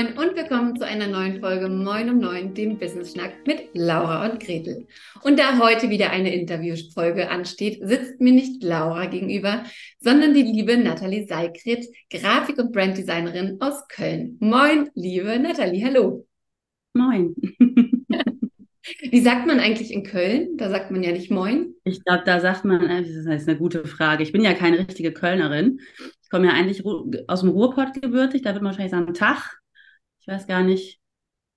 Moin und willkommen zu einer neuen Folge Moin um Neun, dem Business Schnack mit Laura und Gretel. Und da heute wieder eine Interviewfolge ansteht, sitzt mir nicht Laura gegenüber, sondern die liebe Nathalie Seikret, Grafik- und Branddesignerin aus Köln. Moin, liebe Nathalie, hallo. Moin. Wie sagt man eigentlich in Köln? Da sagt man ja nicht Moin. Ich glaube, da sagt man, äh, das ist eine gute Frage. Ich bin ja keine richtige Kölnerin. Ich komme ja eigentlich aus dem Ruhrpott gebürtig. Da wird man wahrscheinlich sagen Tag. Ich weiß gar nicht.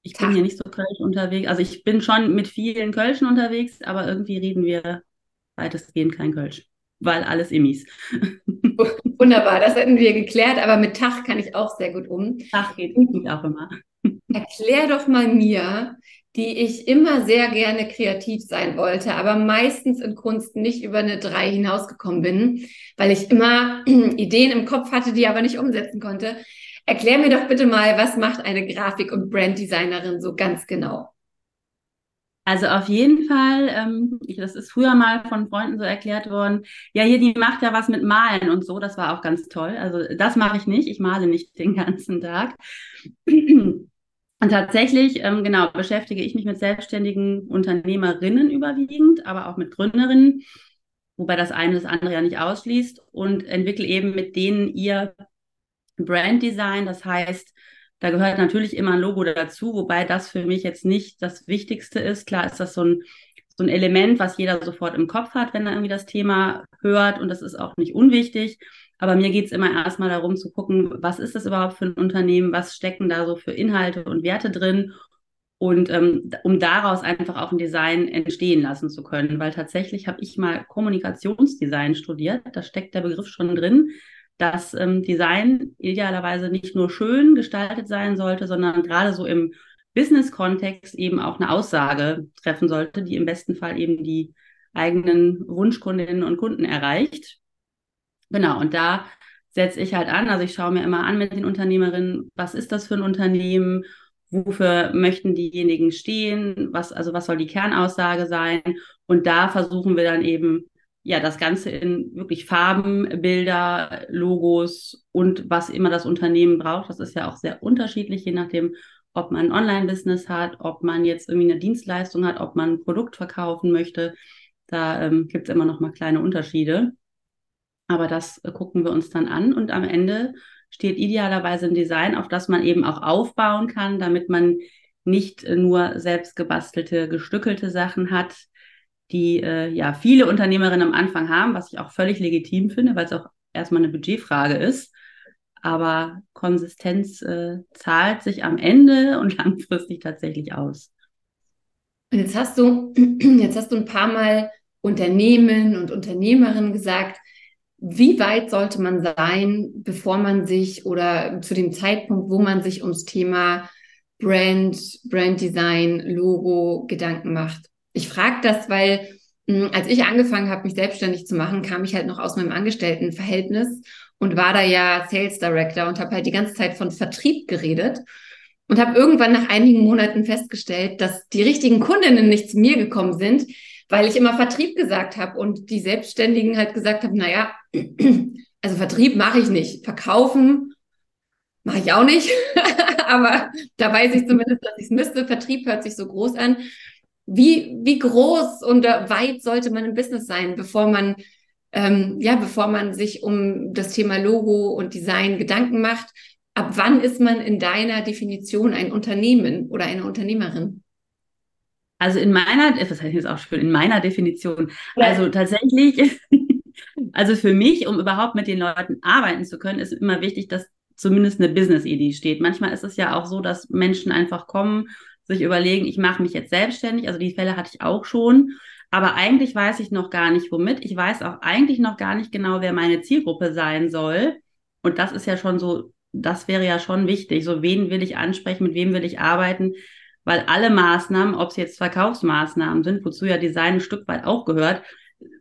Ich Tag. bin hier nicht so Kölsch unterwegs. Also ich bin schon mit vielen Kölschen unterwegs, aber irgendwie reden wir weitestgehend kein Kölsch, weil alles Immis. Wunderbar, das hätten wir geklärt, aber mit Tag kann ich auch sehr gut um. Tag geht, geht auch immer. Erklär doch mal mir, die ich immer sehr gerne kreativ sein wollte, aber meistens in Kunst nicht über eine drei hinausgekommen bin, weil ich immer Ideen im Kopf hatte, die aber nicht umsetzen konnte. Erklär mir doch bitte mal, was macht eine Grafik- und Branddesignerin so ganz genau? Also auf jeden Fall, ähm, das ist früher mal von Freunden so erklärt worden, ja, hier, die macht ja was mit Malen und so, das war auch ganz toll. Also das mache ich nicht, ich male nicht den ganzen Tag. Und tatsächlich, ähm, genau, beschäftige ich mich mit selbstständigen Unternehmerinnen überwiegend, aber auch mit Gründerinnen, wobei das eine das andere ja nicht ausschließt und entwickle eben mit denen ihr Branddesign. Das heißt, da gehört natürlich immer ein Logo dazu, wobei das für mich jetzt nicht das Wichtigste ist. Klar ist das so ein, so ein Element, was jeder sofort im Kopf hat, wenn er irgendwie das Thema hört und das ist auch nicht unwichtig. Aber mir geht es immer erstmal darum zu gucken, was ist das überhaupt für ein Unternehmen, was stecken da so für Inhalte und Werte drin und ähm, um daraus einfach auch ein Design entstehen lassen zu können. Weil tatsächlich habe ich mal Kommunikationsdesign studiert, da steckt der Begriff schon drin, dass ähm, Design idealerweise nicht nur schön gestaltet sein sollte, sondern gerade so im Business-Kontext eben auch eine Aussage treffen sollte, die im besten Fall eben die eigenen Wunschkundinnen und Kunden erreicht. Genau, und da setze ich halt an. Also ich schaue mir immer an mit den Unternehmerinnen, was ist das für ein Unternehmen? Wofür möchten diejenigen stehen? Was, also was soll die Kernaussage sein? Und da versuchen wir dann eben, ja, das Ganze in wirklich Farben, Bilder, Logos und was immer das Unternehmen braucht. Das ist ja auch sehr unterschiedlich, je nachdem, ob man ein Online-Business hat, ob man jetzt irgendwie eine Dienstleistung hat, ob man ein Produkt verkaufen möchte. Da ähm, gibt es immer noch mal kleine Unterschiede. Aber das äh, gucken wir uns dann an und am Ende steht idealerweise ein Design, auf das man eben auch aufbauen kann, damit man nicht äh, nur selbst gebastelte, gestückelte Sachen hat, die äh, ja viele Unternehmerinnen am Anfang haben, was ich auch völlig legitim finde, weil es auch erstmal eine Budgetfrage ist. Aber Konsistenz äh, zahlt sich am Ende und langfristig tatsächlich aus. Und jetzt hast du, jetzt hast du ein paar Mal Unternehmen und Unternehmerinnen gesagt, wie weit sollte man sein, bevor man sich oder zu dem Zeitpunkt, wo man sich ums Thema Brand, Brand Design, Logo Gedanken macht? Ich frage das, weil hm, als ich angefangen habe, mich selbstständig zu machen, kam ich halt noch aus meinem Angestelltenverhältnis und war da ja Sales Director und habe halt die ganze Zeit von Vertrieb geredet und habe irgendwann nach einigen Monaten festgestellt, dass die richtigen Kundinnen nicht zu mir gekommen sind, weil ich immer Vertrieb gesagt habe und die Selbstständigen halt gesagt haben, naja, also Vertrieb mache ich nicht. Verkaufen mache ich auch nicht. Aber da weiß ich zumindest, dass ich es müsste. Vertrieb hört sich so groß an. Wie, wie groß und weit sollte man im Business sein, bevor man, ähm, ja, bevor man sich um das Thema Logo und Design Gedanken macht? Ab wann ist man in deiner Definition ein Unternehmen oder eine Unternehmerin? Also in meiner, das heißt jetzt auch schön, in meiner Definition. Also tatsächlich, also für mich, um überhaupt mit den Leuten arbeiten zu können, ist immer wichtig, dass zumindest eine Business-Idee steht. Manchmal ist es ja auch so, dass Menschen einfach kommen, sich überlegen, ich mache mich jetzt selbstständig. Also die Fälle hatte ich auch schon. Aber eigentlich weiß ich noch gar nicht, womit. Ich weiß auch eigentlich noch gar nicht genau, wer meine Zielgruppe sein soll. Und das ist ja schon so, das wäre ja schon wichtig. So, wen will ich ansprechen, mit wem will ich arbeiten? weil alle Maßnahmen, ob es jetzt Verkaufsmaßnahmen sind, wozu ja Design ein Stück weit auch gehört,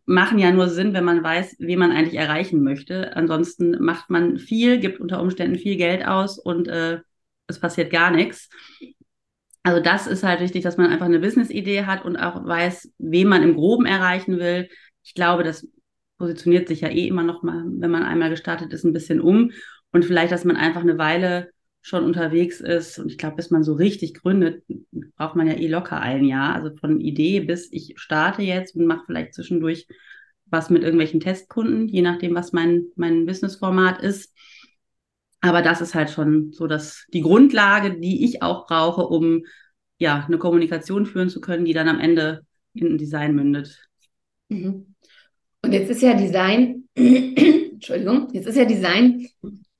machen ja nur Sinn, wenn man weiß, wie man eigentlich erreichen möchte. Ansonsten macht man viel, gibt unter Umständen viel Geld aus und äh, es passiert gar nichts. Also das ist halt wichtig, dass man einfach eine Business-Idee hat und auch weiß, wen man im Groben erreichen will. Ich glaube, das positioniert sich ja eh immer noch mal, wenn man einmal gestartet ist, ein bisschen um und vielleicht, dass man einfach eine Weile schon unterwegs ist. Und ich glaube, bis man so richtig gründet, braucht man ja eh locker ein Jahr. Also von Idee bis ich starte jetzt und mache vielleicht zwischendurch was mit irgendwelchen Testkunden, je nachdem, was mein, mein Businessformat ist. Aber das ist halt schon so dass die Grundlage, die ich auch brauche, um ja eine Kommunikation führen zu können, die dann am Ende in ein Design mündet. Mhm. Und jetzt ist ja Design, Entschuldigung, jetzt ist ja Design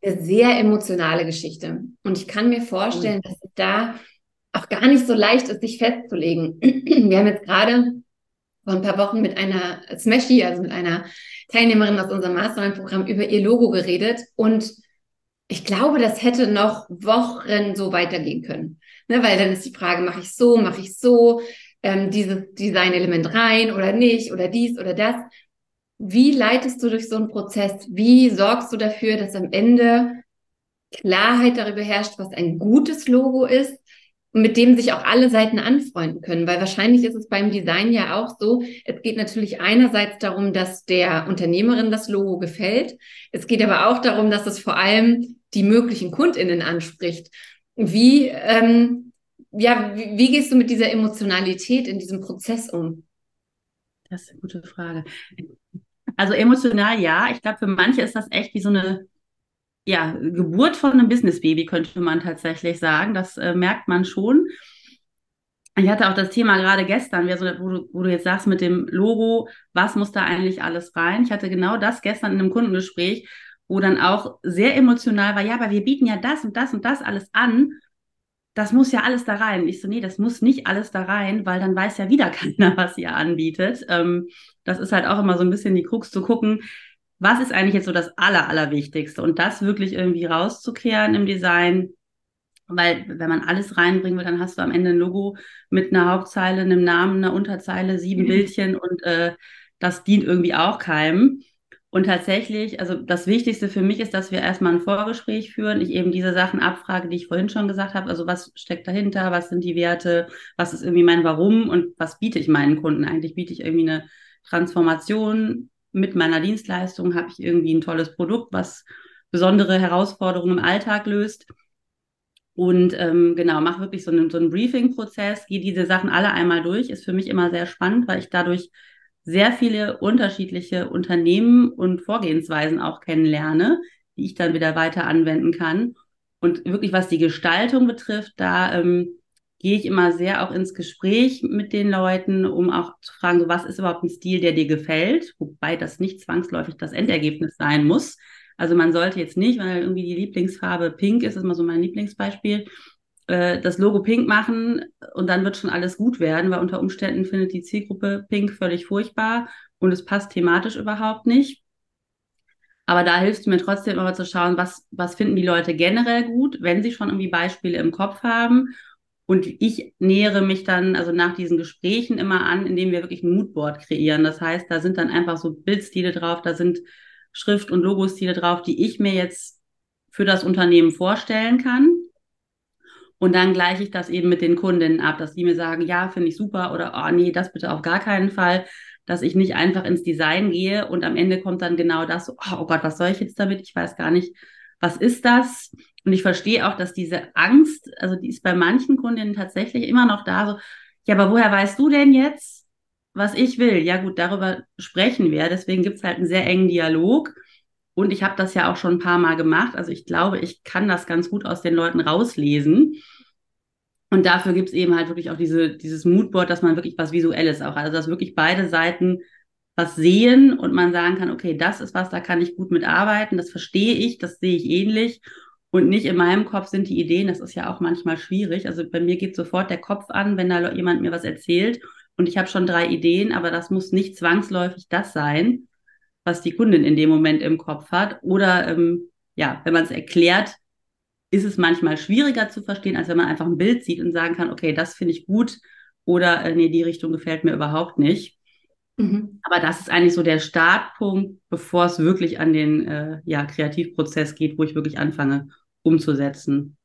eine sehr emotionale Geschichte. Und ich kann mir vorstellen, dass es da auch gar nicht so leicht ist, sich festzulegen. Wir haben jetzt gerade vor ein paar Wochen mit einer Smashy, also mit einer Teilnehmerin aus unserem Mastermind-Programm über ihr Logo geredet und ich glaube, das hätte noch Wochen so weitergehen können. Ne, weil dann ist die Frage, mache ich so, mache ich so, ähm, dieses Designelement rein oder nicht oder dies oder das. Wie leitest du durch so einen Prozess? Wie sorgst du dafür, dass am Ende Klarheit darüber herrscht, was ein gutes Logo ist mit dem sich auch alle Seiten anfreunden können, weil wahrscheinlich ist es beim Design ja auch so, es geht natürlich einerseits darum, dass der Unternehmerin das Logo gefällt, es geht aber auch darum, dass es vor allem die möglichen KundInnen anspricht. Wie, ähm, ja, wie, wie gehst du mit dieser Emotionalität in diesem Prozess um? Das ist eine gute Frage. Also emotional ja. Ich glaube, für manche ist das echt wie so eine ja, Geburt von einem Business-Baby, könnte man tatsächlich sagen. Das äh, merkt man schon. Ich hatte auch das Thema gerade gestern, wo du, wo du jetzt sagst mit dem Logo, was muss da eigentlich alles rein? Ich hatte genau das gestern in einem Kundengespräch, wo dann auch sehr emotional war, ja, aber wir bieten ja das und das und das alles an. Das muss ja alles da rein. Ich so, nee, das muss nicht alles da rein, weil dann weiß ja wieder keiner, was ihr anbietet. Ähm, das ist halt auch immer so ein bisschen die Krux zu gucken, was ist eigentlich jetzt so das Aller, Allerwichtigste? Und das wirklich irgendwie rauszukehren im Design, weil wenn man alles reinbringen will, dann hast du am Ende ein Logo mit einer Hauptzeile, einem Namen, einer Unterzeile, sieben mhm. Bildchen und äh, das dient irgendwie auch keinem. Und tatsächlich, also das Wichtigste für mich ist, dass wir erstmal ein Vorgespräch führen, ich eben diese Sachen abfrage, die ich vorhin schon gesagt habe. Also was steckt dahinter, was sind die Werte, was ist irgendwie mein Warum und was biete ich meinen Kunden? Eigentlich biete ich irgendwie eine Transformation mit meiner Dienstleistung habe ich irgendwie ein tolles Produkt, was besondere Herausforderungen im Alltag löst. Und ähm, genau, mache wirklich so einen, so einen Briefing-Prozess, gehe diese Sachen alle einmal durch. Ist für mich immer sehr spannend, weil ich dadurch sehr viele unterschiedliche Unternehmen und Vorgehensweisen auch kennenlerne, die ich dann wieder weiter anwenden kann. Und wirklich, was die Gestaltung betrifft, da ähm, gehe ich immer sehr auch ins Gespräch mit den Leuten, um auch zu fragen, so, was ist überhaupt ein Stil, der dir gefällt, wobei das nicht zwangsläufig das Endergebnis sein muss. Also man sollte jetzt nicht, weil irgendwie die Lieblingsfarbe pink ist, ist immer so mein Lieblingsbeispiel, äh, das Logo pink machen und dann wird schon alles gut werden, weil unter Umständen findet die Zielgruppe pink völlig furchtbar und es passt thematisch überhaupt nicht. Aber da hilfst du mir trotzdem immer zu schauen, was, was finden die Leute generell gut, wenn sie schon irgendwie Beispiele im Kopf haben und ich nähere mich dann, also nach diesen Gesprächen immer an, indem wir wirklich ein Moodboard kreieren. Das heißt, da sind dann einfach so Bildstile drauf, da sind Schrift- und Logostile drauf, die ich mir jetzt für das Unternehmen vorstellen kann. Und dann gleiche ich das eben mit den Kundinnen ab, dass die mir sagen, ja, finde ich super oder oh nee, das bitte auf gar keinen Fall, dass ich nicht einfach ins Design gehe und am Ende kommt dann genau das, oh Gott, was soll ich jetzt damit? Ich weiß gar nicht, was ist das? Und ich verstehe auch, dass diese Angst, also die ist bei manchen Kundinnen tatsächlich immer noch da, so, ja, aber woher weißt du denn jetzt, was ich will? Ja gut, darüber sprechen wir. Deswegen gibt es halt einen sehr engen Dialog. Und ich habe das ja auch schon ein paar Mal gemacht. Also ich glaube, ich kann das ganz gut aus den Leuten rauslesen. Und dafür gibt es eben halt wirklich auch diese, dieses Moodboard, dass man wirklich was Visuelles auch hat. Also dass wirklich beide Seiten was sehen und man sagen kann, okay, das ist was, da kann ich gut mitarbeiten, das verstehe ich, das sehe ich ähnlich und nicht in meinem Kopf sind die Ideen, das ist ja auch manchmal schwierig. Also bei mir geht sofort der Kopf an, wenn da jemand mir was erzählt und ich habe schon drei Ideen, aber das muss nicht zwangsläufig das sein, was die Kundin in dem Moment im Kopf hat. Oder ähm, ja, wenn man es erklärt, ist es manchmal schwieriger zu verstehen, als wenn man einfach ein Bild sieht und sagen kann, okay, das finde ich gut oder äh, nee, die Richtung gefällt mir überhaupt nicht. Mhm. Aber das ist eigentlich so der Startpunkt, bevor es wirklich an den äh, ja, Kreativprozess geht, wo ich wirklich anfange umzusetzen.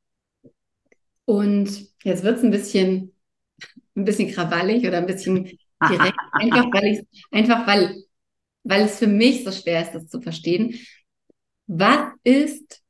Und jetzt wird es ein bisschen, ein bisschen krawallig oder ein bisschen direkt, einfach weil einfach weil, weil es für mich so schwer ist, das zu verstehen. Was ist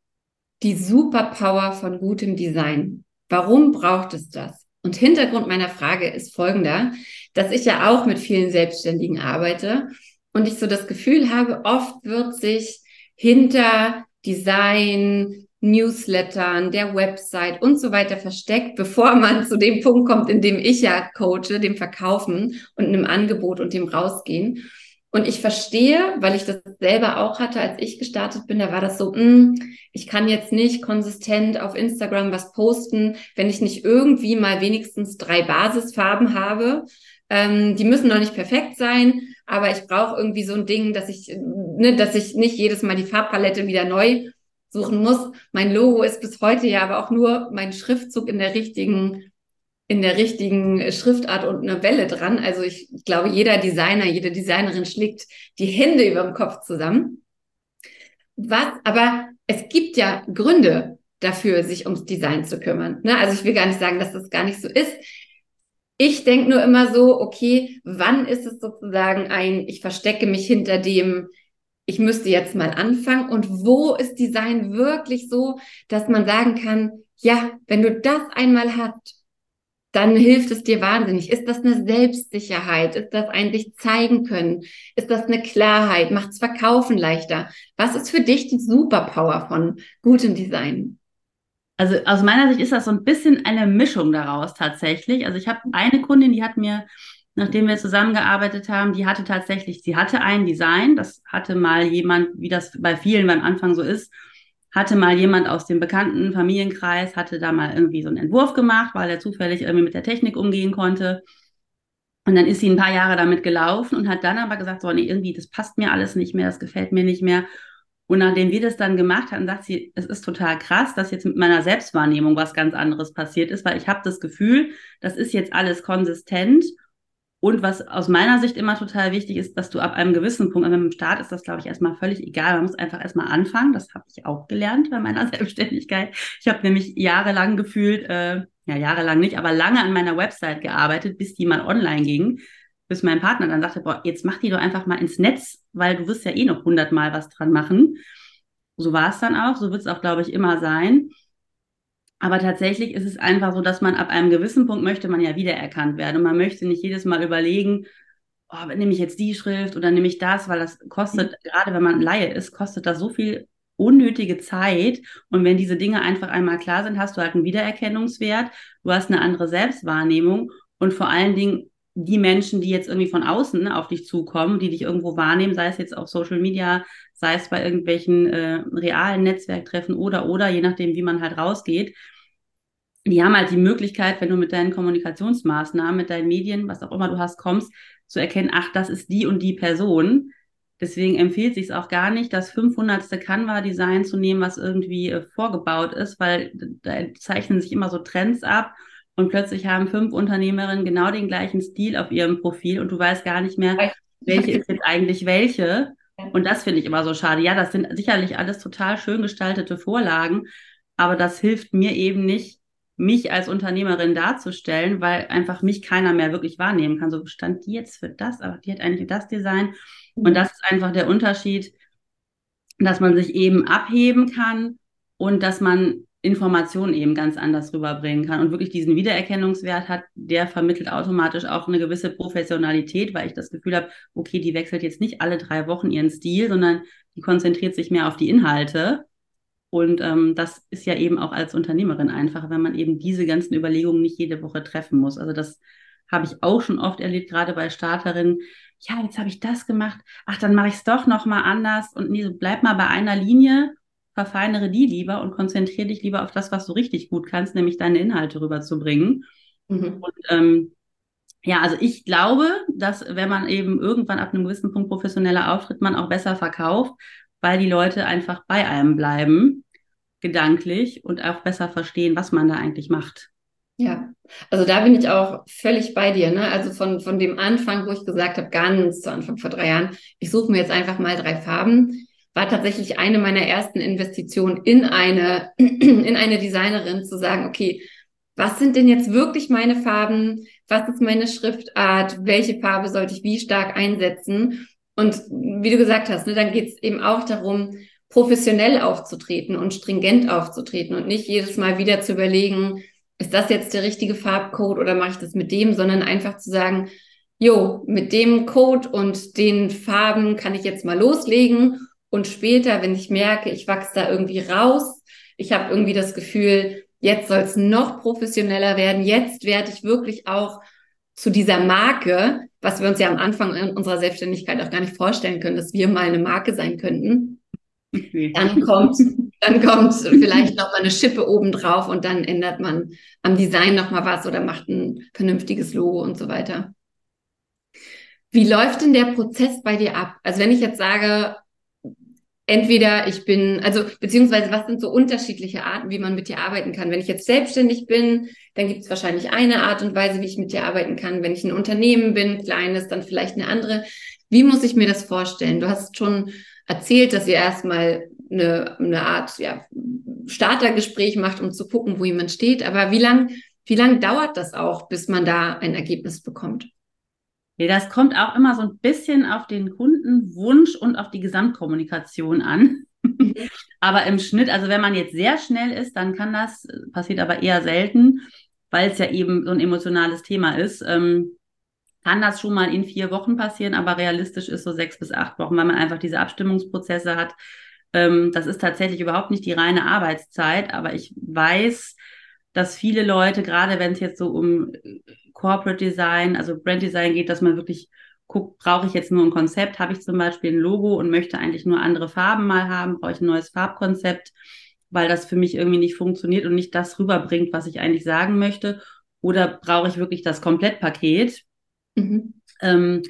die Superpower von gutem Design? Warum braucht es das? Und Hintergrund meiner Frage ist folgender, dass ich ja auch mit vielen Selbstständigen arbeite und ich so das Gefühl habe, oft wird sich hinter Design, Newslettern, der Website und so weiter versteckt, bevor man zu dem Punkt kommt, in dem ich ja coache, dem Verkaufen und einem Angebot und dem Rausgehen. Und ich verstehe, weil ich das selber auch hatte, als ich gestartet bin, da war das so, mh, hm, ich kann jetzt nicht konsistent auf Instagram was posten, wenn ich nicht irgendwie mal wenigstens drei Basisfarben habe. Ähm, die müssen noch nicht perfekt sein, aber ich brauche irgendwie so ein Ding, dass ich, ne, dass ich nicht jedes Mal die Farbpalette wieder neu suchen muss. Mein Logo ist bis heute ja aber auch nur mein Schriftzug in der richtigen in der richtigen Schriftart und eine Welle dran. Also ich, ich glaube, jeder Designer, jede Designerin schlägt die Hände über dem Kopf zusammen. Was, aber es gibt ja Gründe dafür, sich ums Design zu kümmern. Ne? Also ich will gar nicht sagen, dass das gar nicht so ist. Ich denke nur immer so, okay, wann ist es sozusagen ein, ich verstecke mich hinter dem, ich müsste jetzt mal anfangen und wo ist Design wirklich so, dass man sagen kann, ja, wenn du das einmal hast, dann hilft es dir wahnsinnig. Ist das eine Selbstsicherheit? Ist das ein sich zeigen können? Ist das eine Klarheit? Macht es Verkaufen leichter? Was ist für dich die Superpower von gutem Design? Also aus meiner Sicht ist das so ein bisschen eine Mischung daraus tatsächlich. Also ich habe eine Kundin, die hat mir, nachdem wir zusammengearbeitet haben, die hatte tatsächlich, sie hatte ein Design, das hatte mal jemand, wie das bei vielen beim Anfang so ist, hatte mal jemand aus dem bekannten Familienkreis, hatte da mal irgendwie so einen Entwurf gemacht, weil er zufällig irgendwie mit der Technik umgehen konnte. Und dann ist sie ein paar Jahre damit gelaufen und hat dann aber gesagt, so, nee, irgendwie, das passt mir alles nicht mehr, das gefällt mir nicht mehr. Und nachdem wir das dann gemacht hatten, sagt sie, es ist total krass, dass jetzt mit meiner Selbstwahrnehmung was ganz anderes passiert ist, weil ich habe das Gefühl, das ist jetzt alles konsistent und was aus meiner Sicht immer total wichtig ist, dass du ab einem gewissen Punkt, also im Start ist das, glaube ich, erstmal völlig egal. Man muss einfach erstmal anfangen. Das habe ich auch gelernt bei meiner Selbstständigkeit. Ich habe nämlich jahrelang gefühlt, äh, ja, jahrelang nicht, aber lange an meiner Website gearbeitet, bis die mal online ging. Bis mein Partner dann sagte, boah, jetzt mach die doch einfach mal ins Netz, weil du wirst ja eh noch hundertmal was dran machen. So war es dann auch. So wird es auch, glaube ich, immer sein. Aber tatsächlich ist es einfach so, dass man ab einem gewissen Punkt möchte man ja wiedererkannt werden. Und man möchte nicht jedes Mal überlegen, oh, nehme ich jetzt die Schrift oder nehme ich das, weil das kostet, mhm. gerade wenn man Laie ist, kostet das so viel unnötige Zeit. Und wenn diese Dinge einfach einmal klar sind, hast du halt einen Wiedererkennungswert, du hast eine andere Selbstwahrnehmung und vor allen Dingen die Menschen, die jetzt irgendwie von außen auf dich zukommen, die dich irgendwo wahrnehmen, sei es jetzt auf Social Media, sei es bei irgendwelchen äh, realen Netzwerktreffen oder oder je nachdem, wie man halt rausgeht. Die haben halt die Möglichkeit, wenn du mit deinen Kommunikationsmaßnahmen, mit deinen Medien, was auch immer du hast, kommst, zu erkennen, ach, das ist die und die Person. Deswegen empfiehlt sich auch gar nicht, das 500. Canva-Design zu nehmen, was irgendwie äh, vorgebaut ist, weil da zeichnen sich immer so Trends ab und plötzlich haben fünf Unternehmerinnen genau den gleichen Stil auf ihrem Profil und du weißt gar nicht mehr, welche ist jetzt eigentlich welche. Und das finde ich immer so schade. Ja, das sind sicherlich alles total schön gestaltete Vorlagen, aber das hilft mir eben nicht, mich als Unternehmerin darzustellen, weil einfach mich keiner mehr wirklich wahrnehmen kann. So stand die jetzt für das, aber die hat eigentlich das Design. Und das ist einfach der Unterschied, dass man sich eben abheben kann und dass man Informationen eben ganz anders rüberbringen kann und wirklich diesen Wiedererkennungswert hat, der vermittelt automatisch auch eine gewisse Professionalität, weil ich das Gefühl habe, okay, die wechselt jetzt nicht alle drei Wochen ihren Stil, sondern die konzentriert sich mehr auf die Inhalte. Und ähm, das ist ja eben auch als Unternehmerin einfacher, wenn man eben diese ganzen Überlegungen nicht jede Woche treffen muss. Also das habe ich auch schon oft erlebt, gerade bei Starterinnen. Ja, jetzt habe ich das gemacht. Ach, dann mache ich es doch noch mal anders. Und nee, bleib mal bei einer Linie verfeinere die lieber und konzentriere dich lieber auf das, was du richtig gut kannst, nämlich deine Inhalte rüberzubringen. Mhm. Und ähm, ja, also ich glaube, dass wenn man eben irgendwann ab einem gewissen Punkt professioneller auftritt, man auch besser verkauft, weil die Leute einfach bei einem bleiben, gedanklich und auch besser verstehen, was man da eigentlich macht. Ja, also da bin ich auch völlig bei dir. Ne? Also von, von dem Anfang, wo ich gesagt habe, ganz zu Anfang vor drei Jahren, ich suche mir jetzt einfach mal drei Farben war tatsächlich eine meiner ersten Investitionen in eine, in eine Designerin zu sagen, okay, was sind denn jetzt wirklich meine Farben? Was ist meine Schriftart? Welche Farbe sollte ich wie stark einsetzen? Und wie du gesagt hast, ne, dann geht es eben auch darum, professionell aufzutreten und stringent aufzutreten und nicht jedes Mal wieder zu überlegen, ist das jetzt der richtige Farbcode oder mache ich das mit dem, sondern einfach zu sagen, jo, mit dem Code und den Farben kann ich jetzt mal loslegen und später, wenn ich merke, ich wachse da irgendwie raus, ich habe irgendwie das Gefühl, jetzt soll es noch professioneller werden, jetzt werde ich wirklich auch zu dieser Marke, was wir uns ja am Anfang unserer Selbstständigkeit auch gar nicht vorstellen können, dass wir mal eine Marke sein könnten. Dann kommt, dann kommt vielleicht noch mal eine Schippe obendrauf und dann ändert man am Design noch mal was oder macht ein vernünftiges Logo und so weiter. Wie läuft denn der Prozess bei dir ab? Also wenn ich jetzt sage, entweder ich bin, also beziehungsweise was sind so unterschiedliche Arten, wie man mit dir arbeiten kann? Wenn ich jetzt selbstständig bin, dann gibt es wahrscheinlich eine Art und Weise, wie ich mit dir arbeiten kann. Wenn ich ein Unternehmen bin, kleines, dann vielleicht eine andere. Wie muss ich mir das vorstellen? Du hast schon erzählt, dass ihr erstmal eine, eine Art ja, Startergespräch macht, um zu gucken, wo jemand steht. Aber wie lang, wie lang dauert das auch, bis man da ein Ergebnis bekommt? Ja, das kommt auch immer so ein bisschen auf den Kundenwunsch und auf die Gesamtkommunikation an. Aber im Schnitt, also wenn man jetzt sehr schnell ist, dann kann das, passiert aber eher selten, weil es ja eben so ein emotionales Thema ist, ähm, kann das schon mal in vier Wochen passieren, aber realistisch ist so sechs bis acht Wochen, weil man einfach diese Abstimmungsprozesse hat. Ähm, das ist tatsächlich überhaupt nicht die reine Arbeitszeit, aber ich weiß, dass viele Leute, gerade wenn es jetzt so um Corporate Design, also Brand Design geht, dass man wirklich guckt, brauche ich jetzt nur ein Konzept, habe ich zum Beispiel ein Logo und möchte eigentlich nur andere Farben mal haben, brauche ich ein neues Farbkonzept, weil das für mich irgendwie nicht funktioniert und nicht das rüberbringt, was ich eigentlich sagen möchte. Oder brauche ich wirklich das Komplettpaket? Mhm. Ähm,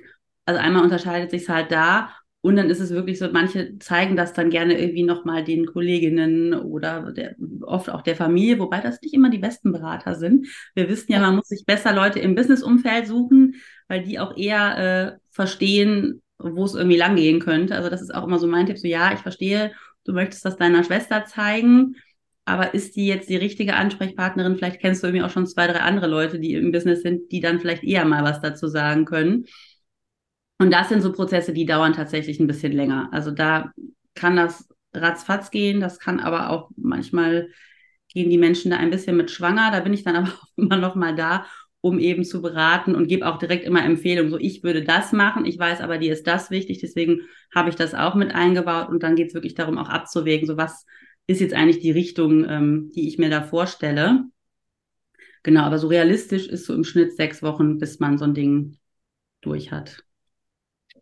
also einmal unterscheidet sich halt da und dann ist es wirklich so, manche zeigen das dann gerne irgendwie nochmal den Kolleginnen oder der, oft auch der Familie, wobei das nicht immer die besten Berater sind. Wir wissen ja, man muss sich besser Leute im Businessumfeld suchen, weil die auch eher äh, verstehen, wo es irgendwie langgehen könnte. Also das ist auch immer so mein Tipp, so ja, ich verstehe, du möchtest das deiner Schwester zeigen, aber ist die jetzt die richtige Ansprechpartnerin? Vielleicht kennst du irgendwie auch schon zwei, drei andere Leute, die im Business sind, die dann vielleicht eher mal was dazu sagen können. Und das sind so Prozesse, die dauern tatsächlich ein bisschen länger. Also da kann das ratzfatz gehen, das kann aber auch manchmal gehen die Menschen da ein bisschen mit schwanger. Da bin ich dann aber auch immer noch mal da, um eben zu beraten und gebe auch direkt immer Empfehlungen. So, ich würde das machen, ich weiß aber, dir ist das wichtig, deswegen habe ich das auch mit eingebaut und dann geht es wirklich darum, auch abzuwägen, so was ist jetzt eigentlich die Richtung, ähm, die ich mir da vorstelle. Genau, aber so realistisch ist so im Schnitt sechs Wochen, bis man so ein Ding durch hat.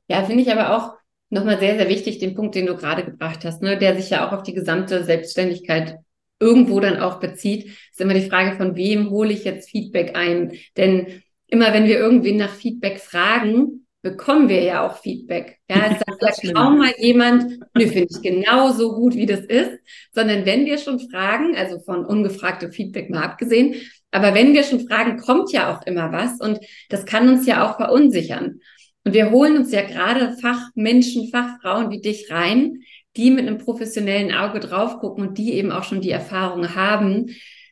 Ja, finde ich aber auch nochmal sehr, sehr wichtig, den Punkt, den du gerade gebracht hast, ne, der sich ja auch auf die gesamte Selbstständigkeit irgendwo dann auch bezieht, ist immer die Frage, von wem hole ich jetzt Feedback ein? Denn immer wenn wir irgendwen nach Feedback fragen, bekommen wir ja auch Feedback. Ja, es sagt ja kaum mal jemand, nö, finde ich genauso gut, wie das ist, sondern wenn wir schon fragen, also von ungefragtem Feedback mal abgesehen, aber wenn wir schon fragen, kommt ja auch immer was und das kann uns ja auch verunsichern. Und wir holen uns ja gerade Fachmenschen, Fachfrauen wie dich rein, die mit einem professionellen Auge drauf gucken und die eben auch schon die Erfahrung haben,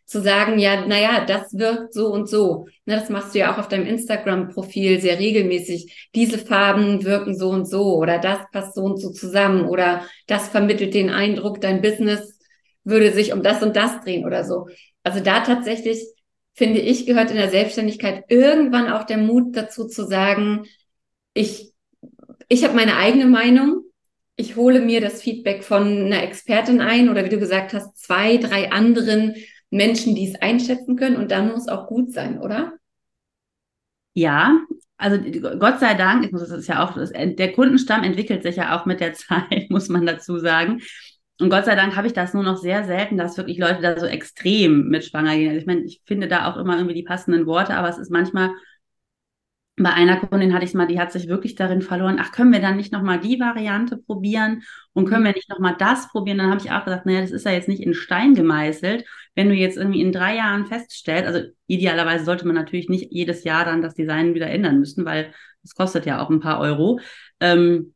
zu sagen, ja, naja, das wirkt so und so. Ne, das machst du ja auch auf deinem Instagram-Profil sehr regelmäßig. Diese Farben wirken so und so oder das passt so und so zusammen oder das vermittelt den Eindruck, dein Business würde sich um das und das drehen oder so. Also da tatsächlich, finde ich, gehört in der Selbstständigkeit irgendwann auch der Mut dazu zu sagen, ich, ich habe meine eigene Meinung. Ich hole mir das Feedback von einer Expertin ein oder wie du gesagt hast, zwei, drei anderen Menschen, die es einschätzen können und dann muss auch gut sein, oder? Ja, also Gott sei Dank, ich muss das ist ja auch, der Kundenstamm entwickelt sich ja auch mit der Zeit, muss man dazu sagen. Und Gott sei Dank habe ich das nur noch sehr selten, dass wirklich Leute da so extrem mit schwanger gehen. Also ich meine, ich finde da auch immer irgendwie die passenden Worte, aber es ist manchmal bei einer Kundin hatte ich es mal, die hat sich wirklich darin verloren, ach, können wir dann nicht nochmal die Variante probieren und können wir nicht nochmal das probieren? Dann habe ich auch gesagt, naja, das ist ja jetzt nicht in Stein gemeißelt. Wenn du jetzt irgendwie in drei Jahren feststellst, also idealerweise sollte man natürlich nicht jedes Jahr dann das Design wieder ändern müssen, weil das kostet ja auch ein paar Euro. Ähm,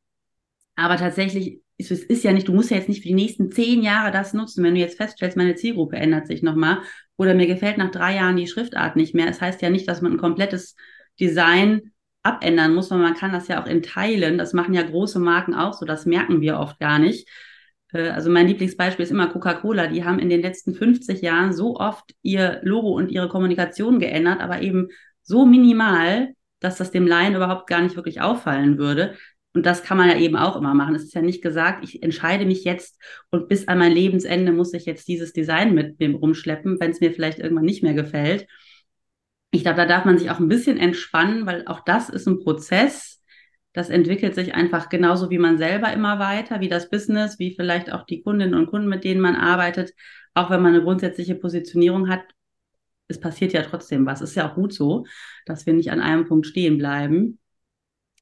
aber tatsächlich, es ist ja nicht, du musst ja jetzt nicht für die nächsten zehn Jahre das nutzen. Wenn du jetzt feststellst, meine Zielgruppe ändert sich nochmal oder mir gefällt nach drei Jahren die Schriftart nicht mehr. Es das heißt ja nicht, dass man ein komplettes Design abändern muss, weil man kann das ja auch in Teilen, das machen ja große Marken auch so, das merken wir oft gar nicht. äh, also mein Lieblingsbeispiel ist immer Coca-Cola. Die haben in den letzten 50 Jahren so oft ihr Logo und ihre Kommunikation geändert, aber eben so minimal, dass das dem Laien überhaupt gar nicht wirklich auffallen würde. Und das kann man ja eben auch immer machen. Es ist ja nicht gesagt, ich entscheide mich jetzt und bis an mein Lebensende muss ich jetzt dieses Design mit mir rumschleppen, wenn es mir vielleicht irgendwann nicht mehr gefällt. Ich glaube, da darf man sich auch ein bisschen entspannen, weil auch das ist ein Prozess. Das entwickelt sich einfach genauso wie man selber immer weiter, wie das Business, wie vielleicht auch die Kundinnen und Kunden, mit denen man arbeitet. Auch wenn man eine grundsätzliche Positionierung hat, es passiert ja trotzdem was. Ist ja auch gut so, dass wir nicht an einem Punkt stehen bleiben.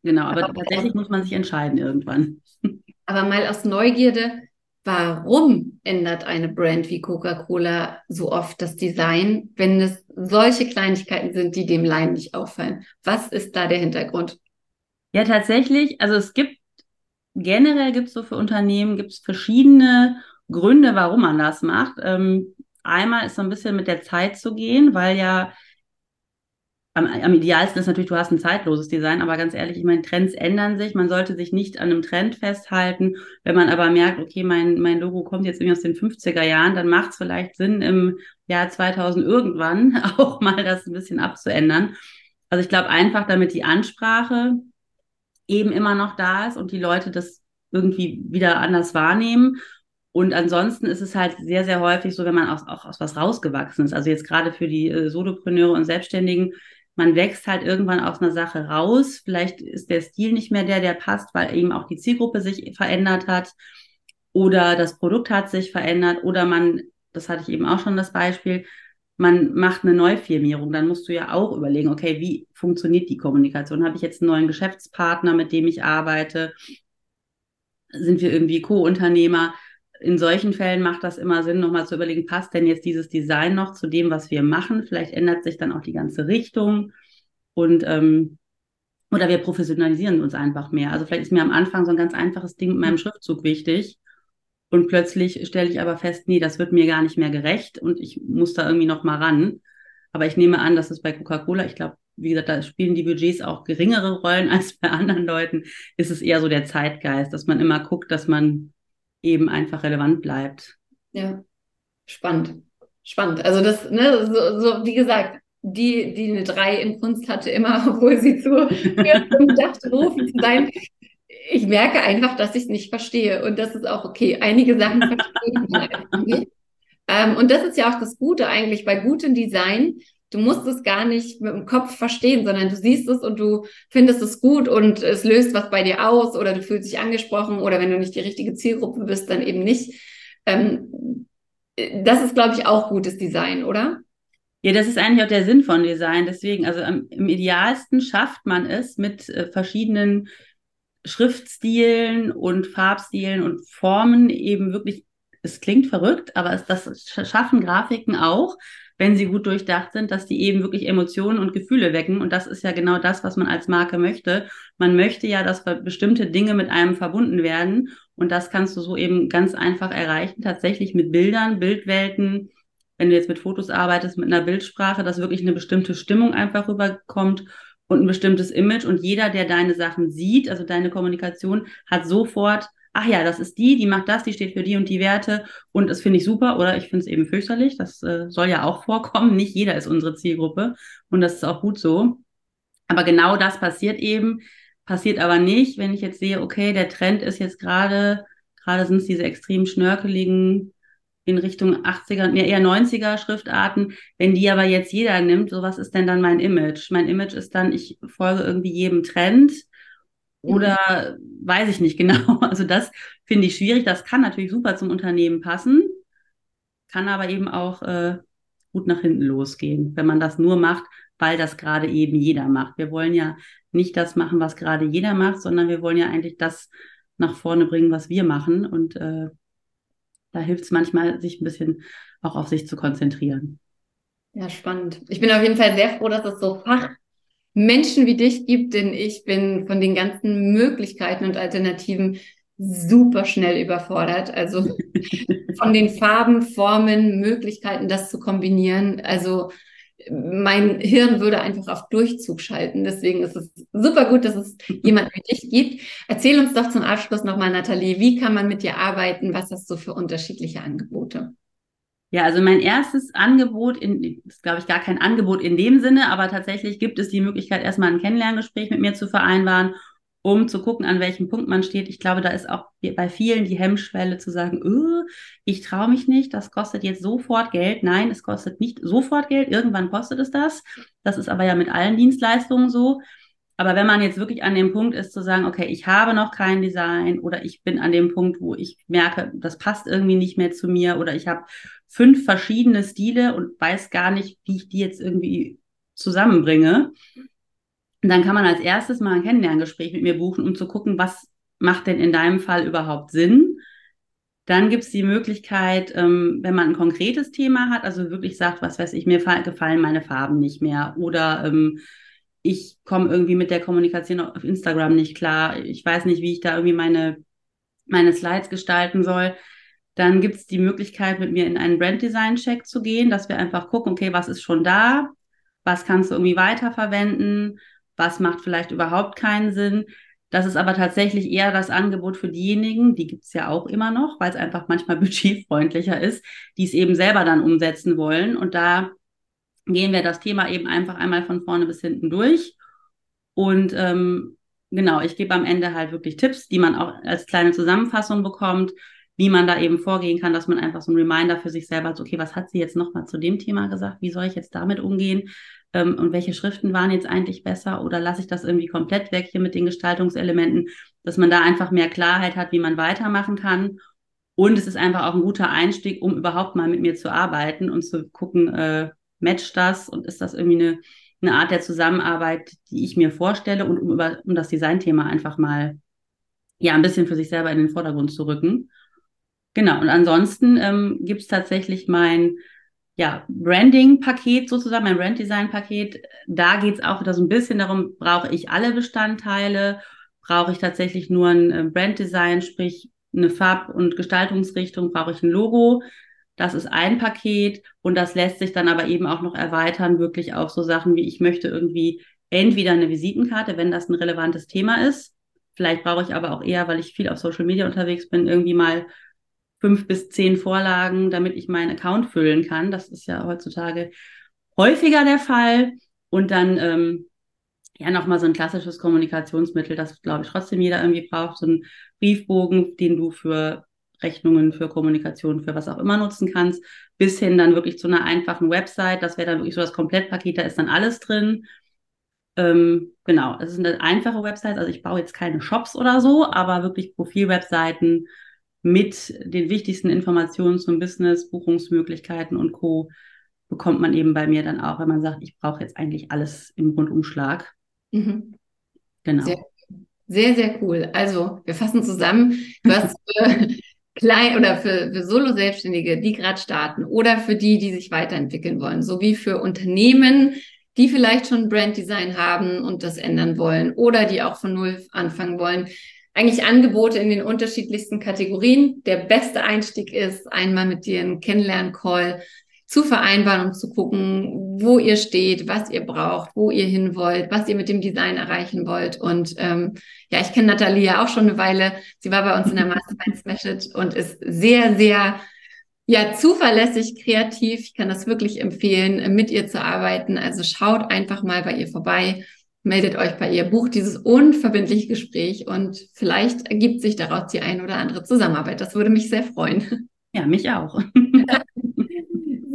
Genau, aber, aber tatsächlich muss man sich entscheiden irgendwann. Aber mal aus Neugierde, warum ändert eine Brand wie Coca-Cola so oft das Design, wenn es solche Kleinigkeiten sind, die dem Laien nicht auffallen? Was ist da der Hintergrund? Ja, tatsächlich, also es gibt generell gibt es so für Unternehmen gibt es verschiedene Gründe, warum man das macht. Ähm, einmal ist so ein bisschen mit der Zeit zu gehen, weil ja am, am idealsten ist natürlich, du hast ein zeitloses Design, aber ganz ehrlich, ich meine, Trends ändern sich. Man sollte sich nicht an einem Trend festhalten. Wenn man aber merkt, okay, mein, mein Logo kommt jetzt irgendwie aus den 50er Jahren, dann macht es vielleicht Sinn, im Jahr 2000 irgendwann auch mal das ein bisschen abzuändern. Also ich glaube einfach, damit die Ansprache eben immer noch da ist und die Leute das irgendwie wieder anders wahrnehmen. Und ansonsten ist es halt sehr, sehr häufig so, wenn man auch, auch aus was rausgewachsen ist. Also jetzt gerade für die äh, Solopreneure und Selbstständigen, man wächst halt irgendwann aus einer Sache raus. Vielleicht ist der Stil nicht mehr der, der passt, weil eben auch die Zielgruppe sich verändert hat oder das Produkt hat sich verändert oder man, das hatte ich eben auch schon das Beispiel, man macht eine Neufirmierung, dann musst du ja auch überlegen, okay, wie funktioniert die Kommunikation? Habe ich jetzt einen neuen Geschäftspartner, mit dem ich arbeite? Sind wir irgendwie Co-Unternehmer? In solchen Fällen macht das immer Sinn, nochmal zu überlegen, passt denn jetzt dieses Design noch zu dem, was wir machen? Vielleicht ändert sich dann auch die ganze Richtung und ähm, oder wir professionalisieren uns einfach mehr. Also vielleicht ist mir am Anfang so ein ganz einfaches Ding mit meinem Schriftzug wichtig und plötzlich stelle ich aber fest, nee, das wird mir gar nicht mehr gerecht und ich muss da irgendwie noch mal ran. Aber ich nehme an, dass es bei Coca-Cola, ich glaube, wie gesagt, da spielen die Budgets auch geringere Rollen als bei anderen Leuten. Ist es eher so der Zeitgeist, dass man immer guckt, dass man eben einfach relevant bleibt. Ja, spannend. Spannend. Also das, ne, so, so wie gesagt, die, die eine 3 in Kunst hatte, immer, obwohl sie zu dachte, Profi zu sein. Ich merke einfach, dass ich es nicht verstehe. Und das ist auch okay. Einige Sachen verstehe ich nicht. Ähm, und das ist ja auch das Gute eigentlich bei gutem Design, du musst es gar nicht mit dem Kopf verstehen, sondern du siehst es und du findest es gut und es löst was bei dir aus oder du fühlst dich angesprochen oder wenn du nicht die richtige Zielgruppe bist, dann eben nicht. Ähm, das ist, glaube ich, auch gutes Design, oder? Ja, das ist eigentlich auch der Sinn von Design. Deswegen, also am, im idealsten schafft man es mit äh, verschiedenen Schriftstilen und Farbstilen und Formen eben wirklich, es klingt verrückt, aber es, das schaffen Grafiken auch, wenn sie gut durchdacht sind, dass die eben wirklich Emotionen und Gefühle wecken. Und das ist ja genau das, was man als Marke möchte. Man möchte ja, dass bestimmte Dinge mit einem verbunden werden. Und das kannst du so eben ganz einfach erreichen, tatsächlich mit Bildern, Bildwelten. Wenn du jetzt mit Fotos arbeitest, mit einer Bildsprache, dass wirklich eine bestimmte Stimmung einfach rüberkommt und ein bestimmtes Image. Und jeder, der deine Sachen sieht, also deine Kommunikation, hat sofort ach ja, das ist die, die macht das, die steht für die und die Werte und das finde ich super oder ich finde es eben fürchterlich. Das äh, soll ja auch vorkommen. Nicht jeder ist unsere Zielgruppe und das ist auch gut so. Aber genau das passiert eben, passiert aber nicht, wenn ich jetzt sehe, okay, der Trend ist jetzt gerade, gerade sind es diese extrem schnörkeligen in Richtung 80er, nee, eher 90er Schriftarten. Wenn die aber jetzt jeder nimmt, so was ist denn dann mein Image? Mein Image ist dann, ich folge irgendwie jedem Trend oder weiß ich nicht genau. Also das finde ich schwierig. Das kann natürlich super zum Unternehmen passen, kann aber eben auch äh, gut nach hinten losgehen, wenn man das nur macht, weil das gerade eben jeder macht. Wir wollen ja nicht das machen, was gerade jeder macht, sondern wir wollen ja eigentlich das nach vorne bringen, was wir machen. Und äh, da hilft es manchmal, sich ein bisschen auch auf sich zu konzentrieren. Ja, spannend. Ich bin auf jeden Fall sehr froh, dass es so Fach Menschen wie dich gibt, denn ich bin von den ganzen Möglichkeiten und Alternativen super schnell überfordert. Also von den Farben, Formen, Möglichkeiten, das zu kombinieren. Also mein Hirn würde einfach auf Durchzug schalten. Deswegen ist es super gut, dass es jemand wie dich gibt. Erzähl uns doch zum Abschluss nochmal, Nathalie, wie kann man mit dir arbeiten? Was hast du für unterschiedliche Angebote? Ja, also mein erstes Angebot, in, ist glaube ich gar kein Angebot in dem Sinne, aber tatsächlich gibt es die Möglichkeit, erstmal ein Kennenlerngespräch mit mir zu vereinbaren um zu gucken, an welchem Punkt man steht. Ich glaube, da ist auch bei vielen die Hemmschwelle zu sagen, öh, ich traue mich nicht, das kostet jetzt sofort Geld. Nein, es kostet nicht sofort Geld, irgendwann kostet es das. Das ist aber ja mit allen Dienstleistungen so. Aber wenn man jetzt wirklich an dem Punkt ist zu sagen, okay, ich habe noch kein Design oder ich bin an dem Punkt, wo ich merke, das passt irgendwie nicht mehr zu mir oder ich habe fünf verschiedene Stile und weiß gar nicht, wie ich die jetzt irgendwie zusammenbringe, dann kann man als erstes mal ein Kennenlerngespräch mit mir buchen, um zu gucken, was macht denn in deinem Fall überhaupt Sinn. Dann gibt es die Möglichkeit, ähm, wenn man ein konkretes Thema hat, also wirklich sagt, was weiß ich, mir gefallen meine Farben nicht mehr oder ähm, ich komme irgendwie mit der Kommunikation auf Instagram nicht klar, ich weiß nicht, wie ich da irgendwie meine, meine Slides gestalten soll. Dann gibt es die Möglichkeit, mit mir in einen Brand Design Check zu gehen, dass wir einfach gucken, okay, was ist schon da, was kannst du irgendwie weiterverwenden, was macht vielleicht überhaupt keinen Sinn. Das ist aber tatsächlich eher das Angebot für diejenigen, die gibt es ja auch immer noch, weil es einfach manchmal budgetfreundlicher ist, die es eben selber dann umsetzen wollen. Und da gehen wir das Thema eben einfach einmal von vorne bis hinten durch. Und ähm, genau, ich gebe am Ende halt wirklich Tipps, die man auch als kleine Zusammenfassung bekommt, wie man da eben vorgehen kann, dass man einfach so ein Reminder für sich selber hat, okay, was hat sie jetzt nochmal zu dem Thema gesagt? Wie soll ich jetzt damit umgehen? ähm, und welche Schriften waren jetzt eigentlich besser oder lasse ich das irgendwie komplett weg hier mit den Gestaltungselementen, dass man da einfach mehr Klarheit hat, wie man weitermachen kann. Und es ist einfach auch ein guter Einstieg, um überhaupt mal mit mir zu arbeiten und zu gucken, äh, matcht das und ist das irgendwie eine, eine Art der Zusammenarbeit, die ich mir vorstelle und um, über, um das Designthema einfach mal ja ein bisschen für sich selber in den Vordergrund zu rücken. Genau, und ansonsten ähm, gibt es tatsächlich mein ja, Branding-Paket sozusagen, mein Brand-Design-Paket. Da geht es auch wieder so ein bisschen darum, brauche ich alle Bestandteile? Brauche ich tatsächlich nur ein äh, Brand-Design, sprich eine Farb- und Gestaltungsrichtung? Brauche ich ein Logo? Das ist ein Paket und das lässt sich dann aber eben auch noch erweitern, wirklich auf so Sachen wie ich möchte irgendwie entweder eine Visitenkarte, wenn das ein relevantes Thema ist. Vielleicht brauche ich aber auch eher, weil ich viel auf Social Media unterwegs bin, irgendwie mal fünf bis zehn Vorlagen, damit ich meinen Account füllen kann. Das ist ja heutzutage häufiger der Fall. Und dann ähm, ja nochmal so ein klassisches Kommunikationsmittel, das glaube ich trotzdem jeder irgendwie braucht, so ein Briefbogen, den du für Rechnungen, für Kommunikation, für was auch immer nutzen kannst, bis hin dann wirklich zu einer einfachen Website. Das wäre dann wirklich so das Komplettpaket, da ist dann alles drin. Ähm, genau, es eine einfache Website, also ich baue jetzt keine Shops oder so, aber wirklich Profilwebseiten, mit den wichtigsten Informationen zum Business, Buchungsmöglichkeiten und Co. bekommt man eben bei mir dann auch, wenn man sagt, ich brauche jetzt eigentlich alles im Rundumschlag. Mhm. Genau. Sehr, sehr, sehr, cool. Also, wir fassen zusammen. Du hast für klein oder für, für Solo-Selbstständige, die gerade starten oder für die, die sich weiterentwickeln wollen, sowie für Unternehmen, die vielleicht schon Branddesign haben und das ändern wollen oder die auch von Null anfangen wollen eigentlich Angebote in den unterschiedlichsten Kategorien. Der beste Einstieg ist, einmal mit dir einen Kennenlern-Call zu vereinbaren und zu gucken, wo ihr steht, was ihr braucht, wo ihr hin wollt, was ihr mit dem Design erreichen wollt. Und ähm, ja, ich kenne Nathalie ja auch schon eine Weile. Sie war bei uns in der Mastermind Smash und ist sehr, sehr ja, zuverlässig, kreativ. Ich kann das wirklich empfehlen, mit ihr zu arbeiten. Also schaut einfach mal bei ihr vorbei meldet euch bei ihr, bucht dieses unverbindliche Gespräch und vielleicht ergibt sich daraus die ein oder andere Zusammenarbeit. Das würde mich sehr freuen. Ja, mich auch.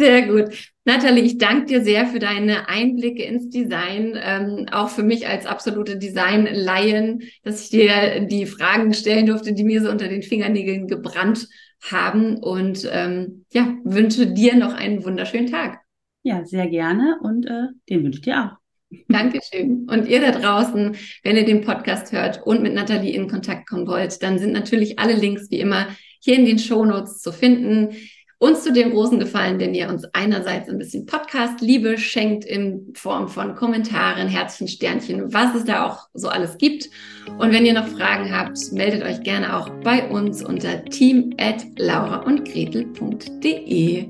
Sehr gut. Nathalie, ich danke dir sehr für deine Einblicke ins Design, ähm, auch für mich als absolute Design-Laien, dass ich dir die Fragen stellen durfte, die mir so unter den Fingernägeln gebrannt haben. Und ähm, ja, wünsche dir noch einen wunderschönen Tag. Ja, sehr gerne und äh, den wünsche ich dir auch. Dankeschön. Und ihr da draußen, wenn ihr den Podcast hört und mit Nathalie in Kontakt kommen wollt, dann sind natürlich alle Links wie immer hier in den Shownotes zu finden. Uns zu dem großen Gefallen, wenn ihr uns einerseits ein bisschen Podcast-Liebe schenkt in Form von Kommentaren, Herzchen, Sternchen, was es da auch so alles gibt. Und wenn ihr noch Fragen habt, meldet euch gerne auch bei uns unter team at lauraundgretel.de.